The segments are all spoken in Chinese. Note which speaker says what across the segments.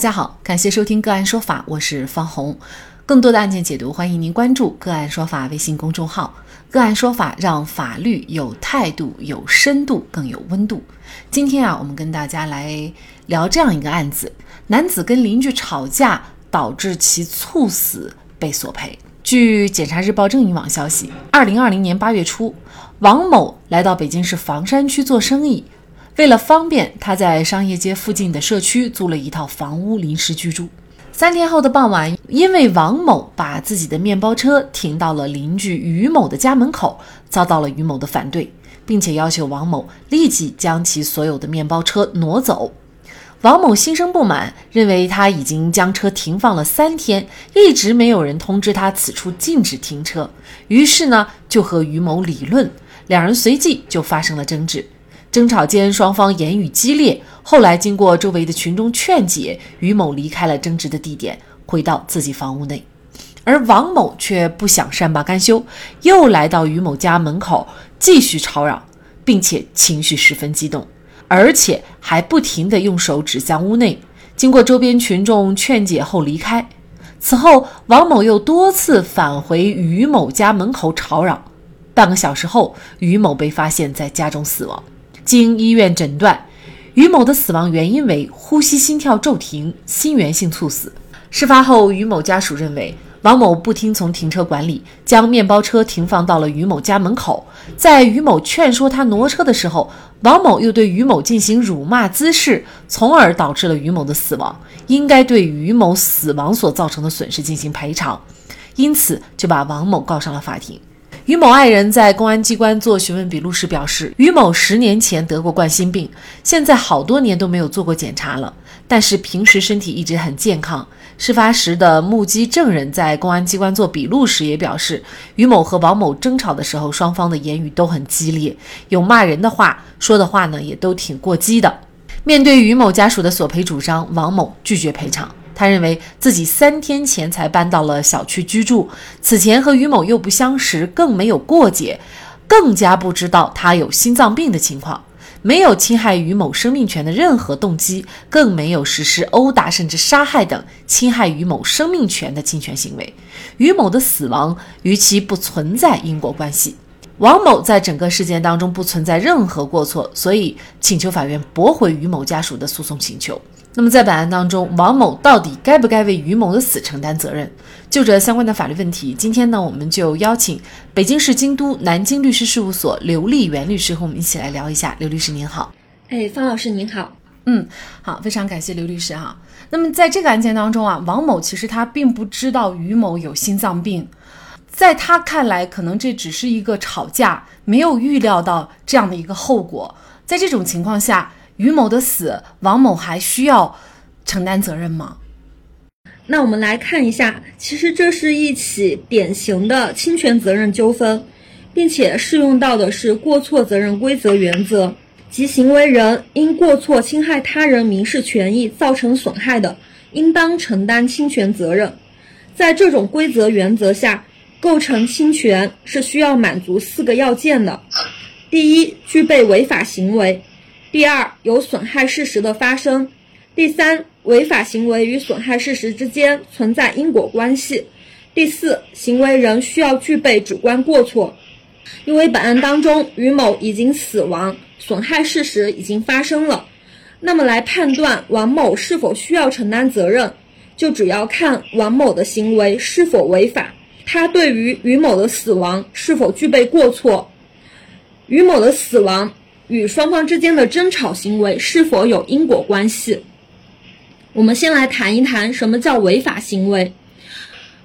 Speaker 1: 大家好，感谢收听个案说法，我是方红。更多的案件解读，欢迎您关注个案说法微信公众号。个案说法让法律有态度、有深度、更有温度。今天啊，我们跟大家来聊这样一个案子：男子跟邻居吵架，导致其猝死被索赔。据检察日报正义网消息，二零二零年八月初，王某来到北京市房山区做生意。为了方便，他在商业街附近的社区租了一套房屋临时居住。三天后的傍晚，因为王某把自己的面包车停到了邻居于某的家门口，遭到了于某的反对，并且要求王某立即将其所有的面包车挪走。王某心生不满，认为他已经将车停放了三天，一直没有人通知他此处禁止停车，于是呢就和于某理论，两人随即就发生了争执。争吵间，双方言语激烈。后来，经过周围的群众劝解，于某离开了争执的地点，回到自己房屋内。而王某却不想善罢甘休，又来到于某家门口继续吵嚷，并且情绪十分激动，而且还不停地用手指向屋内。经过周边群众劝解后离开。此后，王某又多次返回于某家门口吵嚷。半个小时后，于某被发现在家中死亡。经医院诊断，于某的死亡原因为呼吸心跳骤停、心源性猝死。事发后，于某家属认为王某不听从停车管理，将面包车停放到了于某家门口。在于某劝说他挪车的时候，王某又对于某进行辱骂滋事，从而导致了于某的死亡。应该对于某死亡所造成的损失进行赔偿，因此就把王某告上了法庭。于某爱人在公安机关做询问笔录时表示，于某十年前得过冠心病，现在好多年都没有做过检查了，但是平时身体一直很健康。事发时的目击证人在公安机关做笔录时也表示，于某和王某争吵的时候，双方的言语都很激烈，有骂人的话，说的话呢也都挺过激的。面对于某家属的索赔主张，王某拒绝赔偿。他认为自己三天前才搬到了小区居住，此前和于某又不相识，更没有过节，更加不知道他有心脏病的情况，没有侵害于某生命权的任何动机，更没有实施殴打甚至杀害等侵害于某生命权的侵权行为。于某的死亡与其不存在因果关系，王某在整个事件当中不存在任何过错，所以请求法院驳回于某家属的诉讼请求。那么在本案当中，王某到底该不该为于某的死承担责任？就这相关的法律问题，今天呢，我们就邀请北京市京都南京律师事务所刘丽媛律师和我们一起来聊一下。刘律师您好，
Speaker 2: 哎，方老师您好，
Speaker 1: 嗯，好，非常感谢刘律师哈。那么在这个案件当中啊，王某其实他并不知道于某有心脏病，在他看来，可能这只是一个吵架，没有预料到这样的一个后果。在这种情况下。于某的死，王某还需要承担责任吗？
Speaker 2: 那我们来看一下，其实这是一起典型的侵权责任纠纷，并且适用到的是过错责任规则原则，即行为人因过错侵害他人民事权益造成损害的，应当承担侵权责任。在这种规则原则下，构成侵权是需要满足四个要件的：第一，具备违法行为。第二，有损害事实的发生；第三，违法行为与损害事实之间存在因果关系；第四，行为人需要具备主观过错。因为本案当中于某已经死亡，损害事实已经发生了，那么来判断王某是否需要承担责任，就主要看王某的行为是否违法，他对于于某的死亡是否具备过错，于某的死亡。与双方之间的争吵行为是否有因果关系？我们先来谈一谈什么叫违法行为。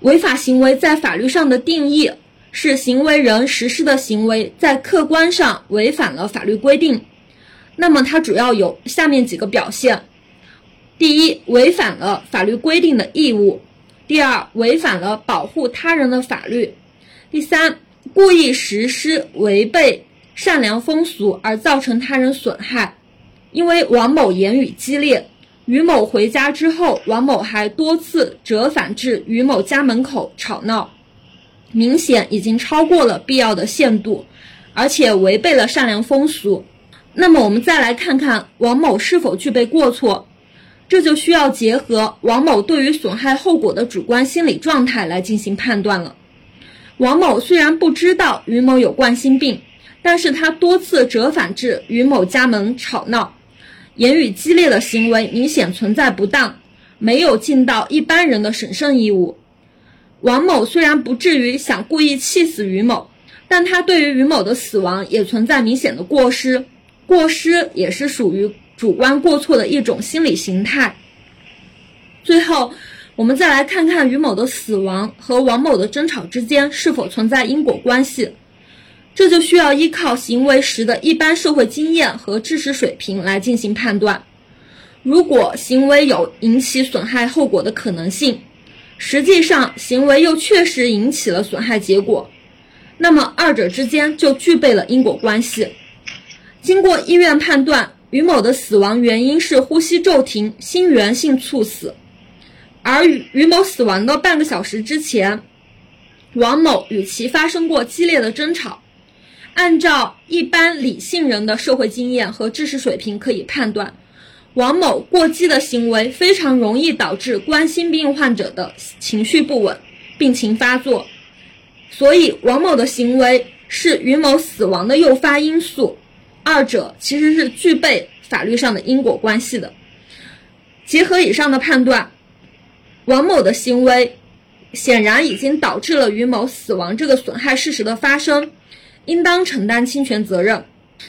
Speaker 2: 违法行为在法律上的定义是行为人实施的行为在客观上违反了法律规定。那么它主要有下面几个表现：第一，违反了法律规定的义务；第二，违反了保护他人的法律；第三，故意实施违背。善良风俗而造成他人损害，因为王某言语激烈，于某回家之后，王某还多次折返至于某家门口吵闹，明显已经超过了必要的限度，而且违背了善良风俗。那么我们再来看看王某是否具备过错。这就需要结合王某对于损害后果的主观心理状态来进行判断了。王某虽然不知道于某有冠心病，但是他多次折返至于某家门吵闹，言语激烈的行为明显存在不当，没有尽到一般人的审慎义务。王某虽然不至于想故意气死于某，但他对于于某的死亡也存在明显的过失，过失也是属于主观过错的一种心理形态。最后，我们再来看看于某的死亡和王某的争吵之间是否存在因果关系，这就需要依靠行为时的一般社会经验和知识水平来进行判断。如果行为有引起损害后果的可能性，实际上，行为又确实引起了损害结果，那么二者之间就具备了因果关系。经过医院判断，于某的死亡原因是呼吸骤停、心源性猝死，而于于某死亡的半个小时之前，王某与其发生过激烈的争吵。按照一般理性人的社会经验和知识水平，可以判断。王某过激的行为非常容易导致冠心病患者的情绪不稳、病情发作，所以王某的行为是于某死亡的诱发因素，二者其实是具备法律上的因果关系的。结合以上的判断，王某的行为显然已经导致了于某死亡这个损害事实的发生，应当承担侵权责任。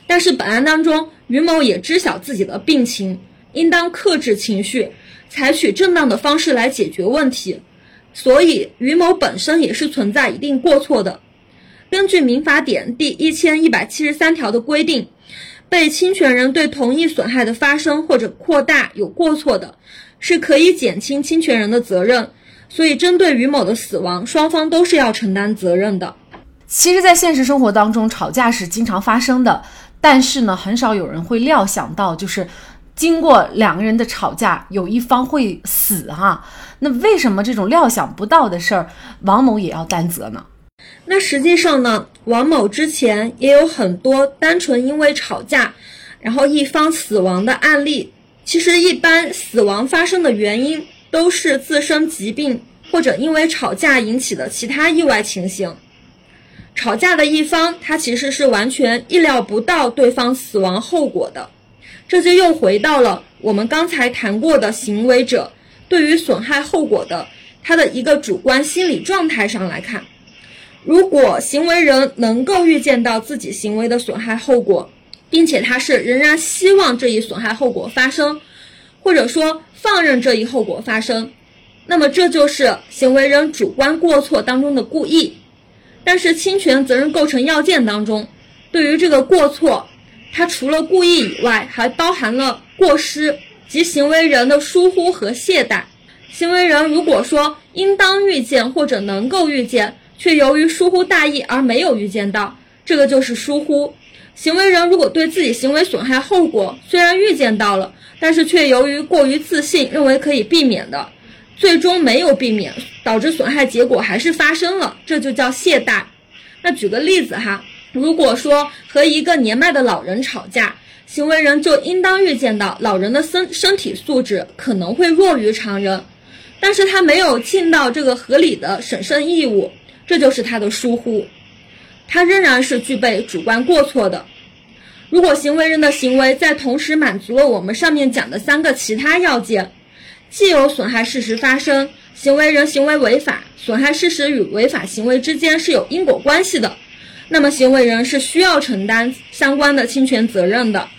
Speaker 2: 但是本案当中，于某也知晓自己的病情。应当克制情绪，采取正当的方式来解决问题。所以，于某本身也是存在一定过错的。根据民法典第一千一百七十三条的规定，被侵权人对同一损害的发生或者扩大有过错的，是可以减轻侵权人的责任。所以，针对于某的死亡，双方都是要承担责任的。
Speaker 1: 其实，在现实生活当中，吵架是经常发生的，但是呢，很少有人会料想到，就是。经过两个人的吵架，有一方会死哈，那为什么这种料想不到的事儿，王某也要担责呢？
Speaker 2: 那实际上呢，王某之前也有很多单纯因为吵架，然后一方死亡的案例。其实一般死亡发生的原因都是自身疾病或者因为吵架引起的其他意外情形。吵架的一方他其实是完全意料不到对方死亡后果的。这就又回到了我们刚才谈过的行为者对于损害后果的他的一个主观心理状态上来看，如果行为人能够预见到自己行为的损害后果，并且他是仍然希望这一损害后果发生，或者说放任这一后果发生，那么这就是行为人主观过错当中的故意。但是侵权责任构成要件当中，对于这个过错。它除了故意以外，还包含了过失及行为人的疏忽和懈怠。行为人如果说应当预见或者能够预见，却由于疏忽大意而没有预见到，这个就是疏忽。行为人如果对自己行为损害后果虽然预见到了，但是却由于过于自信，认为可以避免的，最终没有避免，导致损害结果还是发生了，这就叫懈怠。那举个例子哈。如果说和一个年迈的老人吵架，行为人就应当预见到老人的身身体素质可能会弱于常人，但是他没有尽到这个合理的审慎义务，这就是他的疏忽，他仍然是具备主观过错的。如果行为人的行为在同时满足了我们上面讲的三个其他要件，既有损害事实发生，行为人行为违法，损害事实与违法行为之间是有因果关系的。那么，行为人是需要承担相关的侵权责任的。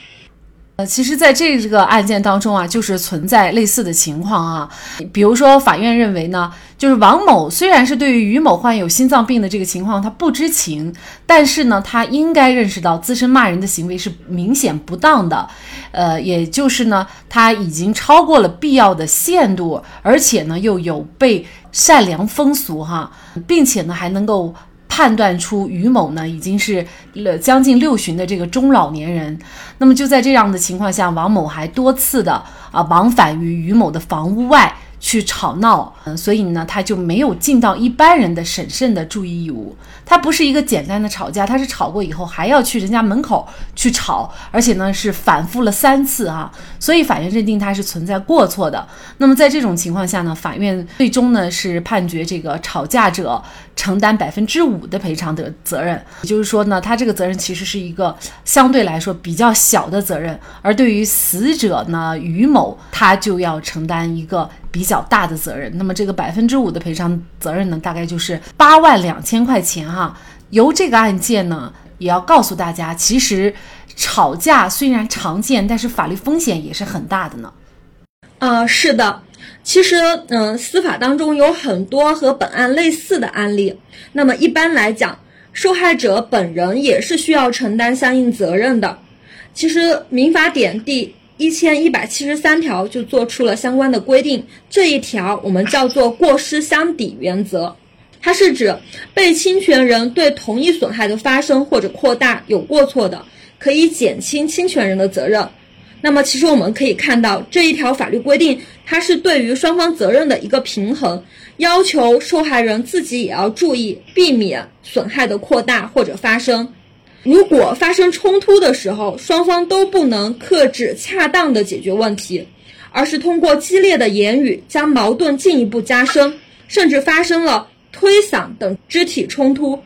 Speaker 1: 呃，其实，在这个案件当中啊，就是存在类似的情况啊。比如说，法院认为呢，就是王某虽然是对于于某患有心脏病的这个情况他不知情，但是呢，他应该认识到自身骂人的行为是明显不当的。呃，也就是呢，他已经超过了必要的限度，而且呢，又有被善良风俗哈，并且呢，还能够。判断出于某呢已经是了将近六旬的这个中老年人，那么就在这样的情况下，王某还多次的啊往返于于某的房屋外去吵闹，嗯，所以呢，他就没有尽到一般人的审慎的注意义务。他不是一个简单的吵架，他是吵过以后还要去人家门口去吵，而且呢是反复了三次啊，所以法院认定他是存在过错的。那么在这种情况下呢，法院最终呢是判决这个吵架者承担百分之五的赔偿的责任，也就是说呢，他这个责任其实是一个相对来说比较小的责任，而对于死者呢于某，他就要承担一个。比较大的责任，那么这个百分之五的赔偿责任呢，大概就是八万两千块钱哈。由这个案件呢，也要告诉大家，其实吵架虽然常见，但是法律风险也是很大的呢。
Speaker 2: 啊，是的，其实嗯，司法当中有很多和本案类似的案例。那么一般来讲，受害者本人也是需要承担相应责任的。其实民法典第。一千一百七十三条就做出了相关的规定，这一条我们叫做过失相抵原则，它是指被侵权人对同一损害的发生或者扩大有过错的，可以减轻侵权人的责任。那么，其实我们可以看到这一条法律规定，它是对于双方责任的一个平衡，要求受害人自己也要注意避免损害的扩大或者发生。如果发生冲突的时候，双方都不能克制、恰当的解决问题，而是通过激烈的言语将矛盾进一步加深，甚至发生了推搡等肢体冲突，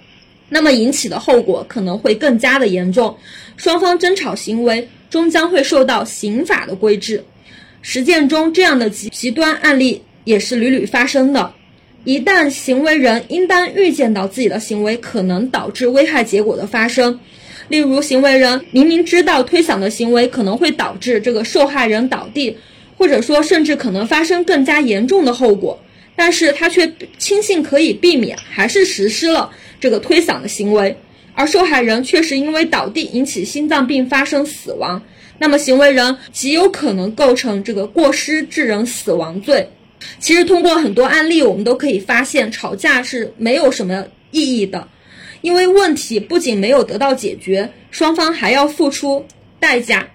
Speaker 2: 那么引起的后果可能会更加的严重，双方争吵行为终将会受到刑法的规制。实践中，这样的极极端案例也是屡屡发生的。一旦行为人应当预见到自己的行为可能导致危害结果的发生，例如行为人明明知道推搡的行为可能会导致这个受害人倒地，或者说甚至可能发生更加严重的后果，但是他却轻信可以避免，还是实施了这个推搡的行为，而受害人确实因为倒地引起心脏病发生死亡，那么行为人极有可能构成这个过失致人死亡罪。其实通过很多案例，我们都可以发现，吵架是没有什么意义的，因为问题不仅没有得到解决，双方还要付出代价。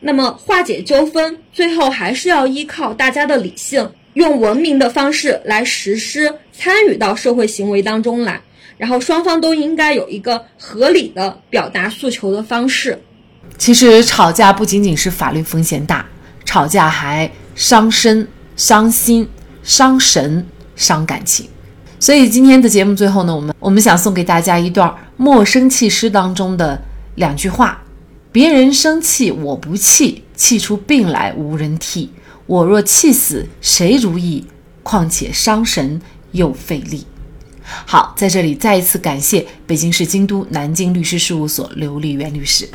Speaker 2: 那么化解纠纷，最后还是要依靠大家的理性，用文明的方式来实施，参与到社会行为当中来。然后双方都应该有一个合理的表达诉求的方式。
Speaker 1: 其实吵架不仅仅是法律风险大，吵架还伤身。伤心、伤神、伤感情，所以今天的节目最后呢，我们我们想送给大家一段《莫生气》诗当中的两句话：别人生气我不气，气出病来无人替；我若气死谁如意？况且伤神又费力。好，在这里再一次感谢北京市京都南京律师事务所刘丽媛律师。